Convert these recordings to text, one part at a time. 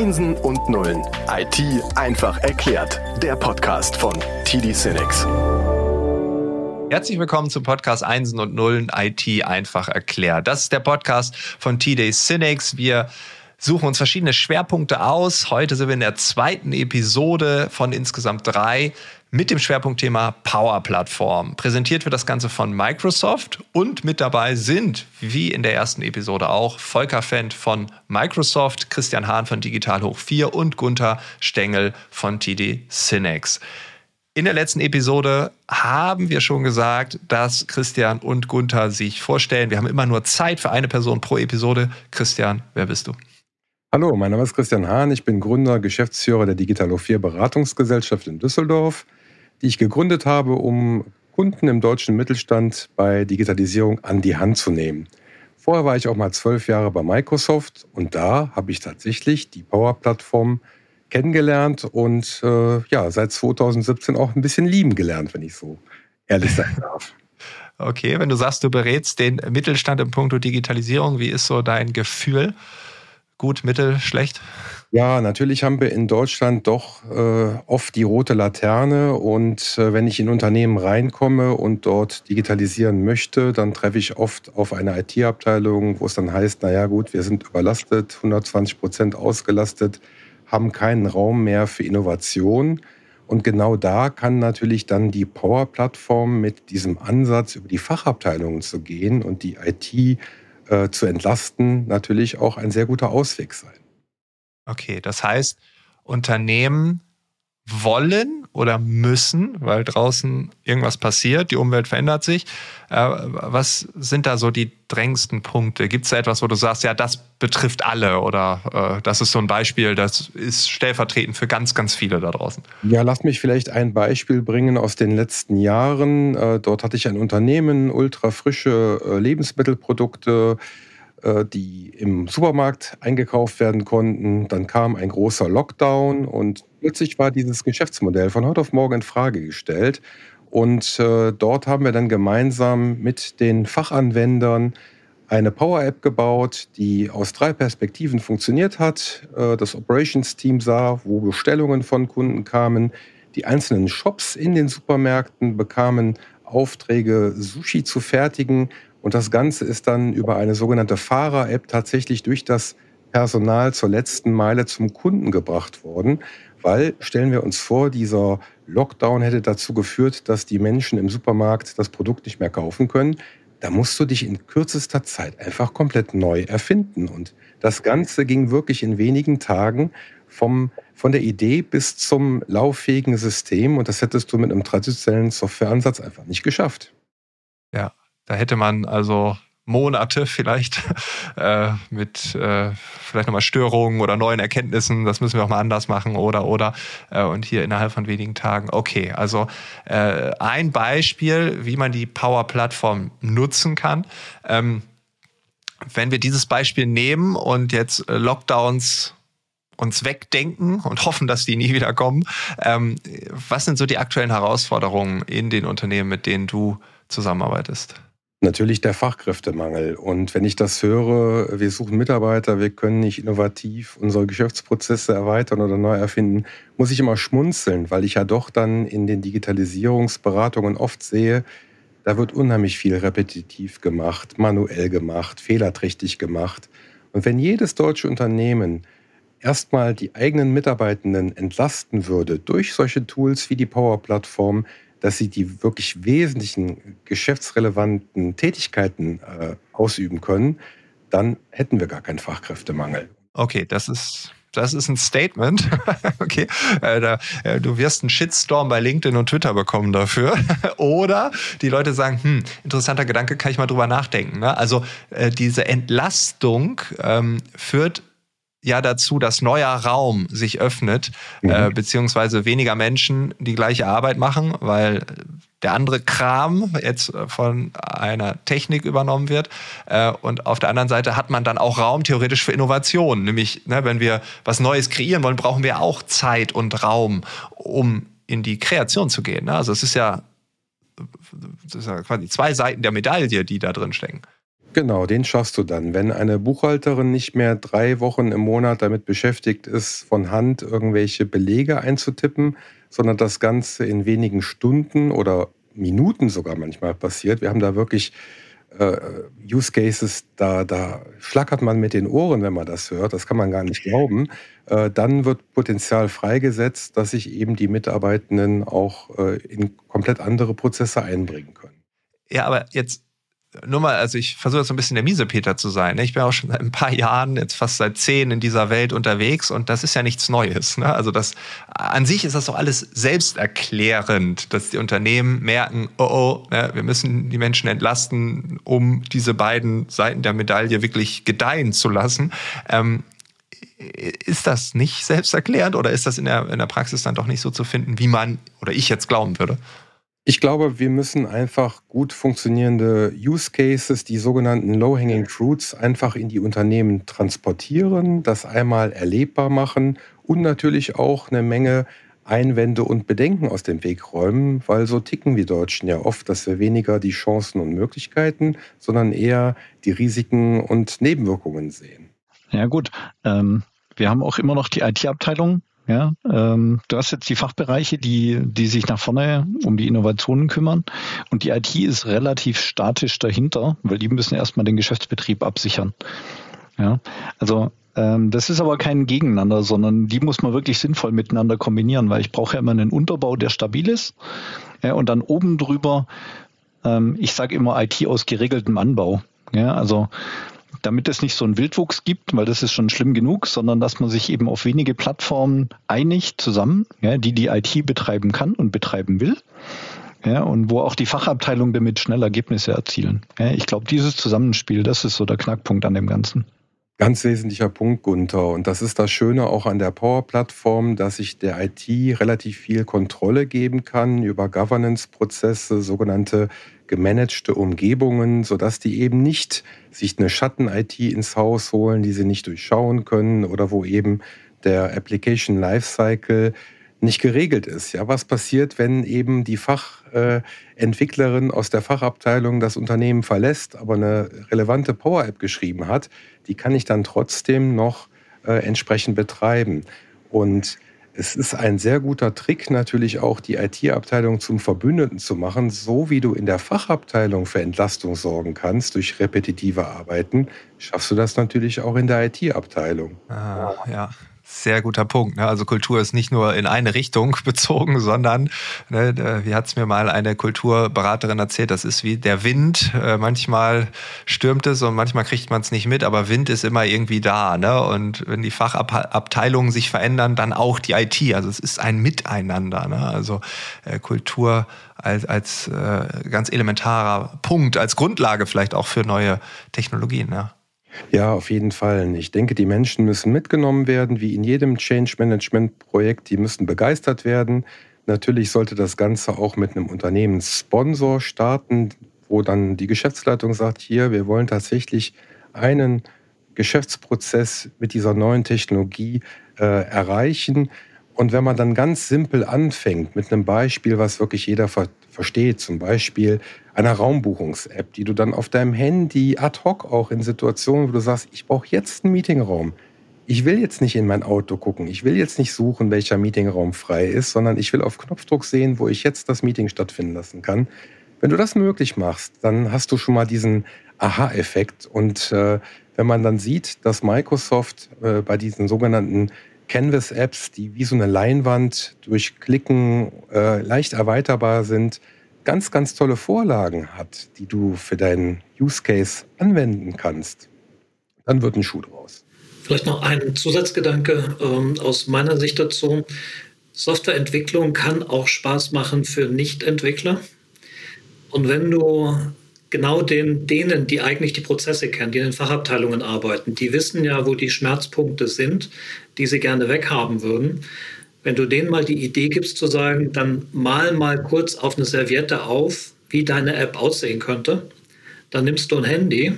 Einsen und Nullen. IT einfach erklärt. Der Podcast von TD Cinex. Herzlich willkommen zum Podcast Einsen und Nullen IT einfach erklärt. Das ist der Podcast von TD Cinex. Wir suchen uns verschiedene Schwerpunkte aus. Heute sind wir in der zweiten Episode von insgesamt drei mit dem Schwerpunktthema Power Plattform. Präsentiert wird das Ganze von Microsoft und mit dabei sind, wie in der ersten Episode auch, Volker Fendt von Microsoft, Christian Hahn von Digital Hoch 4 und Gunther Stengel von TD Cinex. In der letzten Episode haben wir schon gesagt, dass Christian und Gunther sich vorstellen. Wir haben immer nur Zeit für eine Person pro Episode. Christian, wer bist du? Hallo, mein Name ist Christian Hahn. Ich bin Gründer, Geschäftsführer der Digital 4 Beratungsgesellschaft in Düsseldorf die ich gegründet habe, um Kunden im deutschen Mittelstand bei Digitalisierung an die Hand zu nehmen. Vorher war ich auch mal zwölf Jahre bei Microsoft und da habe ich tatsächlich die Power-Plattform kennengelernt und äh, ja, seit 2017 auch ein bisschen lieben gelernt, wenn ich so ehrlich sein darf. Okay, wenn du sagst, du berätst den Mittelstand im Punkto Digitalisierung, wie ist so dein Gefühl? Gut, mittel, schlecht? Ja, natürlich haben wir in Deutschland doch äh, oft die rote Laterne und äh, wenn ich in Unternehmen reinkomme und dort digitalisieren möchte, dann treffe ich oft auf eine IT-Abteilung, wo es dann heißt, naja gut, wir sind überlastet, 120 Prozent ausgelastet, haben keinen Raum mehr für Innovation. Und genau da kann natürlich dann die Power-Plattform mit diesem Ansatz, über die Fachabteilungen zu gehen und die IT äh, zu entlasten, natürlich auch ein sehr guter Ausweg sein. Okay, das heißt, Unternehmen wollen oder müssen, weil draußen irgendwas passiert, die Umwelt verändert sich. Äh, was sind da so die drängendsten Punkte? Gibt es da etwas, wo du sagst, ja, das betrifft alle oder äh, das ist so ein Beispiel, das ist stellvertretend für ganz, ganz viele da draußen? Ja, lass mich vielleicht ein Beispiel bringen aus den letzten Jahren. Äh, dort hatte ich ein Unternehmen, ultrafrische äh, Lebensmittelprodukte die im Supermarkt eingekauft werden konnten. Dann kam ein großer Lockdown und plötzlich war dieses Geschäftsmodell von heute auf morgen in Frage gestellt. Und äh, dort haben wir dann gemeinsam mit den Fachanwendern eine Power-App gebaut, die aus drei Perspektiven funktioniert hat. Äh, das Operations-Team sah, wo Bestellungen von Kunden kamen. Die einzelnen Shops in den Supermärkten bekamen Aufträge, Sushi zu fertigen und das Ganze ist dann über eine sogenannte Fahrer-App tatsächlich durch das Personal zur letzten Meile zum Kunden gebracht worden. Weil, stellen wir uns vor, dieser Lockdown hätte dazu geführt, dass die Menschen im Supermarkt das Produkt nicht mehr kaufen können. Da musst du dich in kürzester Zeit einfach komplett neu erfinden. Und das Ganze ging wirklich in wenigen Tagen vom, von der Idee bis zum lauffähigen System. Und das hättest du mit einem traditionellen Softwareansatz einfach nicht geschafft. Ja, da hätte man also Monate vielleicht äh, mit äh, vielleicht nochmal Störungen oder neuen Erkenntnissen, das müssen wir auch mal anders machen oder oder äh, und hier innerhalb von wenigen Tagen. Okay, also äh, ein Beispiel, wie man die Power-Plattform nutzen kann. Ähm, wenn wir dieses Beispiel nehmen und jetzt Lockdowns uns wegdenken und hoffen, dass die nie wieder kommen, ähm, was sind so die aktuellen Herausforderungen in den Unternehmen, mit denen du zusammenarbeitest? Natürlich der Fachkräftemangel. Und wenn ich das höre, wir suchen Mitarbeiter, wir können nicht innovativ unsere Geschäftsprozesse erweitern oder neu erfinden, muss ich immer schmunzeln, weil ich ja doch dann in den Digitalisierungsberatungen oft sehe, da wird unheimlich viel repetitiv gemacht, manuell gemacht, fehlerträchtig gemacht. Und wenn jedes deutsche Unternehmen erstmal die eigenen Mitarbeitenden entlasten würde durch solche Tools wie die Power-Plattform, dass sie die wirklich wesentlichen geschäftsrelevanten Tätigkeiten äh, ausüben können, dann hätten wir gar keinen Fachkräftemangel. Okay, das ist das ist ein Statement. okay, äh, da, äh, du wirst einen Shitstorm bei LinkedIn und Twitter bekommen dafür. Oder die Leute sagen, hm, interessanter Gedanke, kann ich mal drüber nachdenken. Ne? Also äh, diese Entlastung ähm, führt ja dazu, dass neuer Raum sich öffnet, mhm. äh, beziehungsweise weniger Menschen die gleiche Arbeit machen, weil der andere Kram jetzt von einer Technik übernommen wird. Äh, und auf der anderen Seite hat man dann auch Raum theoretisch für Innovation. Nämlich, ne, wenn wir was Neues kreieren wollen, brauchen wir auch Zeit und Raum, um in die Kreation zu gehen. Ne? Also es ist ja, das ist ja quasi zwei Seiten der Medaille, die da drin stecken. Genau, den schaffst du dann. Wenn eine Buchhalterin nicht mehr drei Wochen im Monat damit beschäftigt ist, von Hand irgendwelche Belege einzutippen, sondern das Ganze in wenigen Stunden oder Minuten sogar manchmal passiert. Wir haben da wirklich äh, Use Cases, da, da schlackert man mit den Ohren, wenn man das hört. Das kann man gar nicht glauben. Äh, dann wird Potenzial freigesetzt, dass sich eben die Mitarbeitenden auch äh, in komplett andere Prozesse einbringen können. Ja, aber jetzt nur mal, also ich versuche jetzt so ein bisschen der Miesepeter zu sein. Ne? Ich bin auch schon seit ein paar Jahren, jetzt fast seit zehn in dieser Welt unterwegs und das ist ja nichts Neues. Ne? Also das an sich ist das doch alles selbsterklärend, dass die Unternehmen merken, oh oh, ne, wir müssen die Menschen entlasten, um diese beiden Seiten der Medaille wirklich gedeihen zu lassen. Ähm, ist das nicht selbsterklärend oder ist das in der, in der Praxis dann doch nicht so zu finden, wie man oder ich jetzt glauben würde? Ich glaube, wir müssen einfach gut funktionierende Use Cases, die sogenannten Low-Hanging Fruits, einfach in die Unternehmen transportieren, das einmal erlebbar machen und natürlich auch eine Menge Einwände und Bedenken aus dem Weg räumen, weil so ticken wir Deutschen ja oft, dass wir weniger die Chancen und Möglichkeiten, sondern eher die Risiken und Nebenwirkungen sehen. Ja gut, ähm, wir haben auch immer noch die IT-Abteilung, ja, ähm, du hast jetzt die Fachbereiche, die, die sich nach vorne um die Innovationen kümmern. Und die IT ist relativ statisch dahinter, weil die müssen erstmal den Geschäftsbetrieb absichern. Ja, also ähm, das ist aber kein Gegeneinander, sondern die muss man wirklich sinnvoll miteinander kombinieren, weil ich brauche ja immer einen Unterbau, der stabil ist. Ja, und dann oben drüber, ähm, ich sage immer IT aus geregeltem Anbau. Ja, also damit es nicht so einen Wildwuchs gibt, weil das ist schon schlimm genug, sondern dass man sich eben auf wenige Plattformen einigt zusammen, ja, die die IT betreiben kann und betreiben will. Ja, und wo auch die Fachabteilungen damit schnell Ergebnisse erzielen. Ja, ich glaube, dieses Zusammenspiel, das ist so der Knackpunkt an dem Ganzen. Ganz wesentlicher Punkt, Gunther. Und das ist das Schöne auch an der Power-Plattform, dass ich der IT relativ viel Kontrolle geben kann über Governance-Prozesse, sogenannte gemanagte Umgebungen, sodass die eben nicht sich eine Schatten-IT ins Haus holen, die sie nicht durchschauen können oder wo eben der Application Lifecycle nicht geregelt ist. Ja, was passiert, wenn eben die Fachentwicklerin aus der Fachabteilung das Unternehmen verlässt, aber eine relevante Power App geschrieben hat? Die kann ich dann trotzdem noch äh, entsprechend betreiben. Und es ist ein sehr guter Trick, natürlich auch die IT-Abteilung zum Verbündeten zu machen, so wie du in der Fachabteilung für Entlastung sorgen kannst durch repetitive Arbeiten, schaffst du das natürlich auch in der IT-Abteilung. Ah, ja. Sehr guter Punkt. Ne? Also Kultur ist nicht nur in eine Richtung bezogen, sondern, ne, wie hat es mir mal eine Kulturberaterin erzählt, das ist wie der Wind. Äh, manchmal stürmt es und manchmal kriegt man es nicht mit, aber Wind ist immer irgendwie da. Ne? Und wenn die Fachabteilungen sich verändern, dann auch die IT. Also es ist ein Miteinander. Ne? Also äh, Kultur als, als äh, ganz elementarer Punkt, als Grundlage vielleicht auch für neue Technologien. Ja. Ja, auf jeden Fall. Ich denke, die Menschen müssen mitgenommen werden, wie in jedem Change Management Projekt. Die müssen begeistert werden. Natürlich sollte das Ganze auch mit einem Unternehmenssponsor starten, wo dann die Geschäftsleitung sagt, hier, wir wollen tatsächlich einen Geschäftsprozess mit dieser neuen Technologie äh, erreichen. Und wenn man dann ganz simpel anfängt mit einem Beispiel, was wirklich jeder ver versteht, zum Beispiel einer Raumbuchungs-App, die du dann auf deinem Handy ad hoc auch in Situationen, wo du sagst, ich brauche jetzt einen Meetingraum. Ich will jetzt nicht in mein Auto gucken. Ich will jetzt nicht suchen, welcher Meetingraum frei ist, sondern ich will auf Knopfdruck sehen, wo ich jetzt das Meeting stattfinden lassen kann. Wenn du das möglich machst, dann hast du schon mal diesen Aha-Effekt. Und äh, wenn man dann sieht, dass Microsoft äh, bei diesen sogenannten Canvas-Apps, die wie so eine Leinwand durch Klicken äh, leicht erweiterbar sind, ganz, ganz tolle Vorlagen hat, die du für deinen Use Case anwenden kannst, dann wird ein Schuh draus. Vielleicht noch ein Zusatzgedanke ähm, aus meiner Sicht dazu. Softwareentwicklung kann auch Spaß machen für Nichtentwickler. Und wenn du genau den, denen, die eigentlich die Prozesse kennen, die in den Fachabteilungen arbeiten, die wissen ja, wo die Schmerzpunkte sind, die sie gerne weghaben würden. Wenn du denen mal die Idee gibst zu sagen, dann mal mal kurz auf eine Serviette auf, wie deine App aussehen könnte, dann nimmst du ein Handy,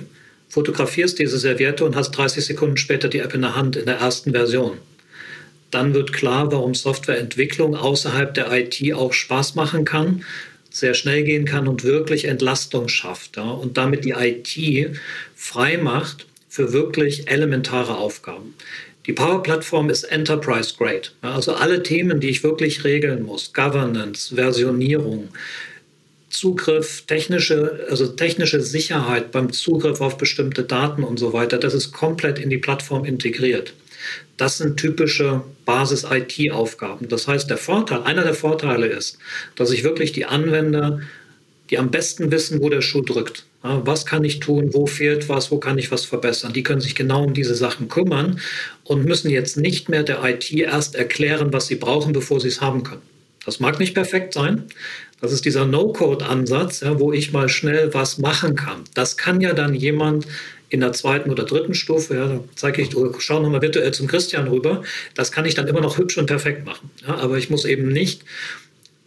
fotografierst diese Serviette und hast 30 Sekunden später die App in der Hand in der ersten Version. Dann wird klar, warum Softwareentwicklung außerhalb der IT auch Spaß machen kann sehr schnell gehen kann und wirklich Entlastung schafft ja, und damit die IT frei macht für wirklich elementare Aufgaben. Die Power-Plattform ist Enterprise Grade. Ja, also alle Themen, die ich wirklich regeln muss, Governance, Versionierung, Zugriff, technische, also technische Sicherheit beim Zugriff auf bestimmte Daten und so weiter, das ist komplett in die Plattform integriert. Das sind typische Basis-IT-Aufgaben. Das heißt, der Vorteil, einer der Vorteile ist, dass ich wirklich die Anwender, die am besten wissen, wo der Schuh drückt. was kann ich tun? Wo fehlt was? Wo kann ich was verbessern? Die können sich genau um diese Sachen kümmern und müssen jetzt nicht mehr der IT erst erklären, was sie brauchen, bevor sie es haben können. Das mag nicht perfekt sein. Das ist dieser No-Code-Ansatz, ja, wo ich mal schnell was machen kann. Das kann ja dann jemand in der zweiten oder dritten Stufe, ja, da zeige ich, schau nochmal virtuell zum Christian rüber, das kann ich dann immer noch hübsch und perfekt machen. Ja, aber ich muss eben nicht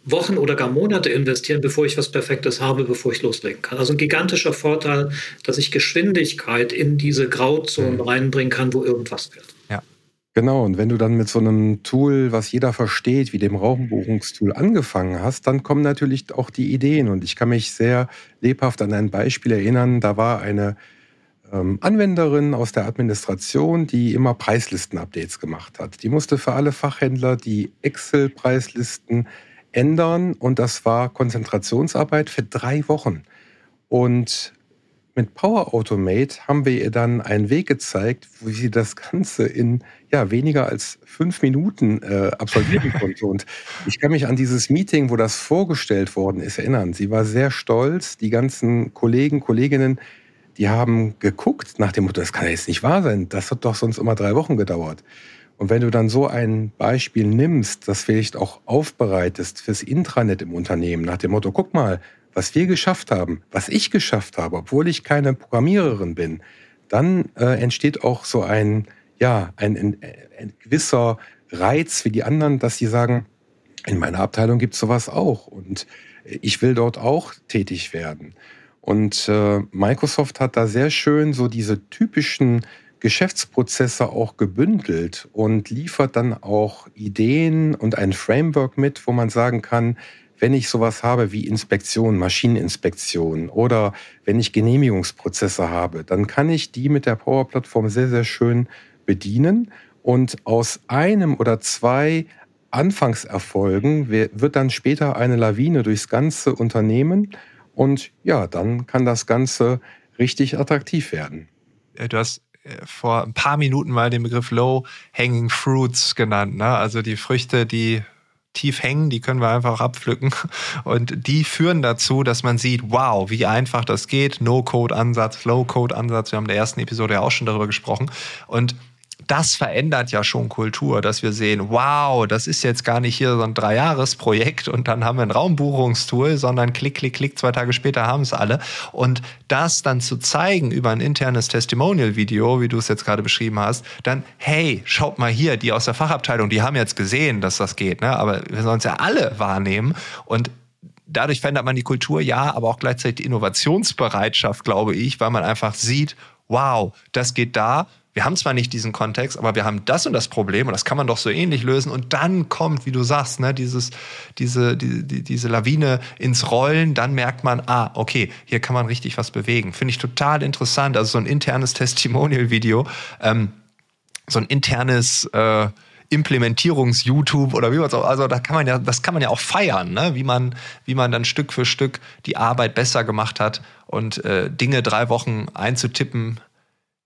Wochen oder gar Monate investieren, bevor ich was Perfektes habe, bevor ich loslegen kann. Also ein gigantischer Vorteil, dass ich Geschwindigkeit in diese Grauzonen mhm. reinbringen kann, wo irgendwas wird. Ja. Genau, und wenn du dann mit so einem Tool, was jeder versteht, wie dem Raumbuchungstool angefangen hast, dann kommen natürlich auch die Ideen. Und ich kann mich sehr lebhaft an ein Beispiel erinnern, da war eine Anwenderin aus der Administration, die immer Preislisten-Updates gemacht hat. Die musste für alle Fachhändler die Excel-Preislisten ändern und das war Konzentrationsarbeit für drei Wochen. Und mit Power Automate haben wir ihr dann einen Weg gezeigt, wie sie das Ganze in ja, weniger als fünf Minuten äh, absolvieren konnte. Und ich kann mich an dieses Meeting, wo das vorgestellt worden ist, erinnern. Sie war sehr stolz. Die ganzen Kollegen, Kolleginnen die haben geguckt nach dem Motto, das kann ja jetzt nicht wahr sein, das hat doch sonst immer drei Wochen gedauert. Und wenn du dann so ein Beispiel nimmst, das vielleicht auch aufbereitest fürs Intranet im Unternehmen, nach dem Motto, guck mal, was wir geschafft haben, was ich geschafft habe, obwohl ich keine Programmiererin bin, dann äh, entsteht auch so ein, ja, ein, ein, ein gewisser Reiz für die anderen, dass sie sagen, in meiner Abteilung gibt es sowas auch und ich will dort auch tätig werden. Und äh, Microsoft hat da sehr schön so diese typischen Geschäftsprozesse auch gebündelt und liefert dann auch Ideen und ein Framework mit, wo man sagen kann, wenn ich sowas habe wie Inspektion, Maschineninspektion oder wenn ich Genehmigungsprozesse habe, dann kann ich die mit der Power-Plattform sehr, sehr schön bedienen. Und aus einem oder zwei Anfangserfolgen wird dann später eine Lawine durchs ganze Unternehmen und ja, dann kann das Ganze richtig attraktiv werden. Äh, du hast äh, vor ein paar Minuten mal den Begriff Low Hanging Fruits genannt. Ne? Also die Früchte, die tief hängen, die können wir einfach abpflücken. Und die führen dazu, dass man sieht, wow, wie einfach das geht. No-Code-Ansatz, Low-Code-Ansatz. Wir haben in der ersten Episode ja auch schon darüber gesprochen. Und das verändert ja schon Kultur, dass wir sehen, wow, das ist jetzt gar nicht hier so ein Dreijahresprojekt und dann haben wir ein Raumbuchungstool, sondern klick, klick, klick, zwei Tage später haben es alle. Und das dann zu zeigen über ein internes Testimonial-Video, wie du es jetzt gerade beschrieben hast, dann, hey, schaut mal hier, die aus der Fachabteilung, die haben jetzt gesehen, dass das geht, ne? aber wir sollen es ja alle wahrnehmen und dadurch verändert man die Kultur, ja, aber auch gleichzeitig die Innovationsbereitschaft, glaube ich, weil man einfach sieht, wow, das geht da, wir haben zwar nicht diesen Kontext, aber wir haben das und das Problem und das kann man doch so ähnlich lösen. Und dann kommt, wie du sagst, ne, dieses, diese, die, die, diese Lawine ins Rollen. Dann merkt man, ah, okay, hier kann man richtig was bewegen. Finde ich total interessant. Also so ein internes Testimonial-Video, ähm, so ein internes äh, Implementierungs-YouTube oder wie man es auch, also da kann man ja, das kann man ja auch feiern, ne? wie man, wie man dann Stück für Stück die Arbeit besser gemacht hat und äh, Dinge drei Wochen einzutippen,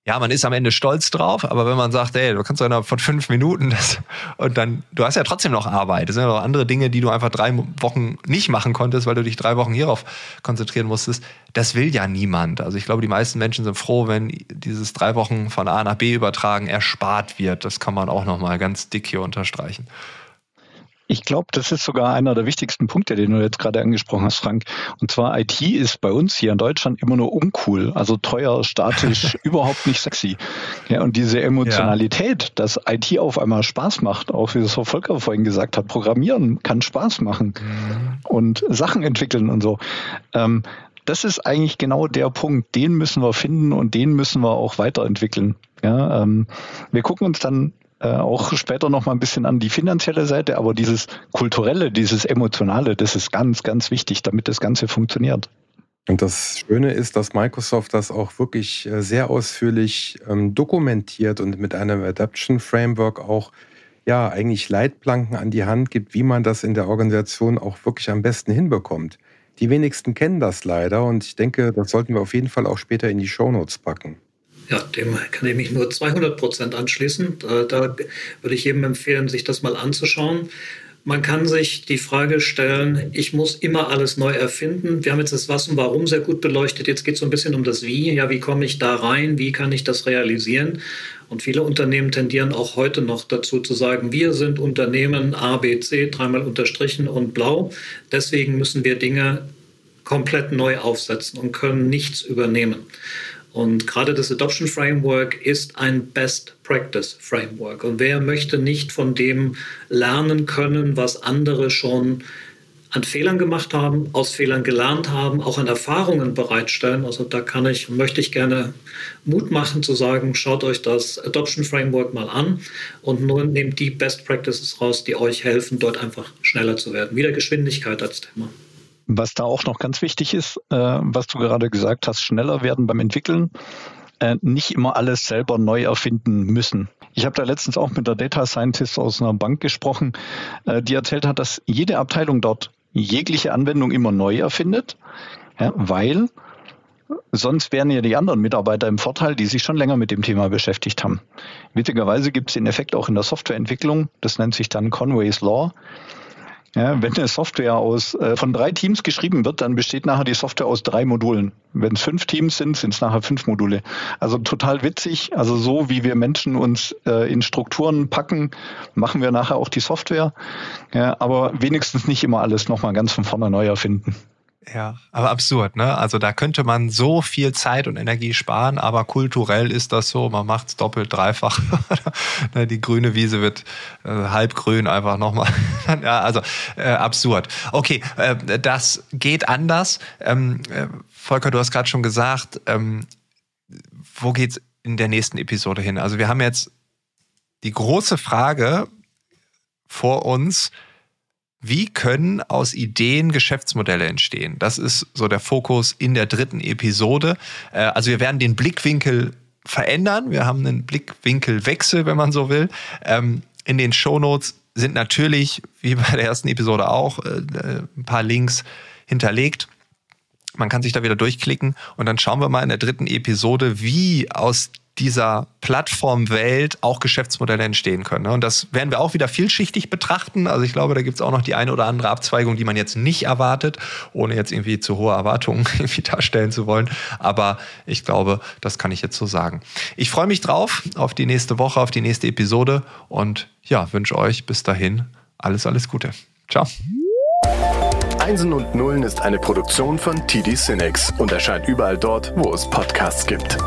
ja, man ist am Ende stolz drauf, aber wenn man sagt, ey, du kannst doch innerhalb von fünf Minuten das und dann, du hast ja trotzdem noch Arbeit. Es sind ja noch andere Dinge, die du einfach drei Wochen nicht machen konntest, weil du dich drei Wochen hierauf konzentrieren musstest. Das will ja niemand. Also ich glaube, die meisten Menschen sind froh, wenn dieses drei Wochen von A nach B übertragen erspart wird. Das kann man auch nochmal ganz dick hier unterstreichen. Ich glaube, das ist sogar einer der wichtigsten Punkte, den du jetzt gerade angesprochen hast, Frank. Und zwar IT ist bei uns hier in Deutschland immer nur uncool, also teuer, statisch, überhaupt nicht sexy. Ja, und diese Emotionalität, ja. dass IT auf einmal Spaß macht, auch wie das Frau Volker vorhin gesagt hat, Programmieren kann Spaß machen mhm. und Sachen entwickeln und so. Ähm, das ist eigentlich genau der Punkt, den müssen wir finden und den müssen wir auch weiterentwickeln. Ja, ähm, wir gucken uns dann äh, auch später noch mal ein bisschen an die finanzielle Seite, aber dieses kulturelle, dieses emotionale, das ist ganz, ganz wichtig, damit das Ganze funktioniert. Und das Schöne ist, dass Microsoft das auch wirklich äh, sehr ausführlich ähm, dokumentiert und mit einem Adaption Framework auch ja eigentlich Leitplanken an die Hand gibt, wie man das in der Organisation auch wirklich am besten hinbekommt. Die wenigsten kennen das leider und ich denke, das sollten wir auf jeden Fall auch später in die Shownotes packen. Ja, dem kann ich mich nur 200 Prozent anschließen. Da, da würde ich jedem empfehlen, sich das mal anzuschauen. Man kann sich die Frage stellen, ich muss immer alles neu erfinden. Wir haben jetzt das Was und Warum sehr gut beleuchtet. Jetzt geht es so ein bisschen um das Wie. Ja, wie komme ich da rein? Wie kann ich das realisieren? Und viele Unternehmen tendieren auch heute noch dazu zu sagen, wir sind Unternehmen A, B, C, dreimal unterstrichen und blau. Deswegen müssen wir Dinge komplett neu aufsetzen und können nichts übernehmen. Und gerade das Adoption Framework ist ein Best Practice Framework. Und wer möchte nicht von dem lernen können, was andere schon an Fehlern gemacht haben, aus Fehlern gelernt haben, auch an Erfahrungen bereitstellen. Also da kann ich, möchte ich gerne Mut machen zu sagen, schaut euch das Adoption Framework mal an und nur nehmt die Best Practices raus, die euch helfen, dort einfach schneller zu werden. Wieder Geschwindigkeit als Thema. Was da auch noch ganz wichtig ist, äh, was du gerade gesagt hast, schneller werden beim Entwickeln, äh, nicht immer alles selber neu erfinden müssen. Ich habe da letztens auch mit der Data Scientist aus einer Bank gesprochen, äh, die erzählt hat, dass jede Abteilung dort jegliche Anwendung immer neu erfindet, ja, weil sonst wären ja die anderen Mitarbeiter im Vorteil, die sich schon länger mit dem Thema beschäftigt haben. Witzigerweise gibt es den Effekt auch in der Softwareentwicklung, das nennt sich dann Conway's Law. Ja, wenn eine Software aus äh, von drei Teams geschrieben wird, dann besteht nachher die Software aus drei Modulen. Wenn es fünf Teams sind, sind es nachher fünf Module. Also total witzig. Also so wie wir Menschen uns äh, in Strukturen packen, machen wir nachher auch die Software. Ja, aber wenigstens nicht immer alles nochmal ganz von vorne neu erfinden. Ja, aber absurd, ne? Also da könnte man so viel Zeit und Energie sparen, aber kulturell ist das so, man macht es doppelt, dreifach. Ne, die grüne Wiese wird äh, halbgrün einfach nochmal. ja, also äh, absurd. Okay, äh, das geht anders. Ähm, äh, Volker, du hast gerade schon gesagt, ähm, wo geht's in der nächsten Episode hin? Also wir haben jetzt die große Frage vor uns, wie können aus Ideen Geschäftsmodelle entstehen? Das ist so der Fokus in der dritten Episode. Äh, also wir werden den Blickwinkel verändern. Wir haben einen Blickwinkelwechsel, wenn man so will. Ähm, in den Shownotes sind natürlich, wie bei der ersten Episode auch, äh, ein paar Links hinterlegt. Man kann sich da wieder durchklicken und dann schauen wir mal in der dritten Episode, wie aus dieser Plattformwelt auch Geschäftsmodelle entstehen können. Und das werden wir auch wieder vielschichtig betrachten. Also ich glaube, da gibt es auch noch die eine oder andere Abzweigung, die man jetzt nicht erwartet, ohne jetzt irgendwie zu hohe Erwartungen irgendwie darstellen zu wollen. Aber ich glaube, das kann ich jetzt so sagen. Ich freue mich drauf auf die nächste Woche, auf die nächste Episode und ja, wünsche euch bis dahin alles, alles Gute. Ciao. Einsen und Nullen ist eine Produktion von TD Cinex und erscheint überall dort, wo es Podcasts gibt.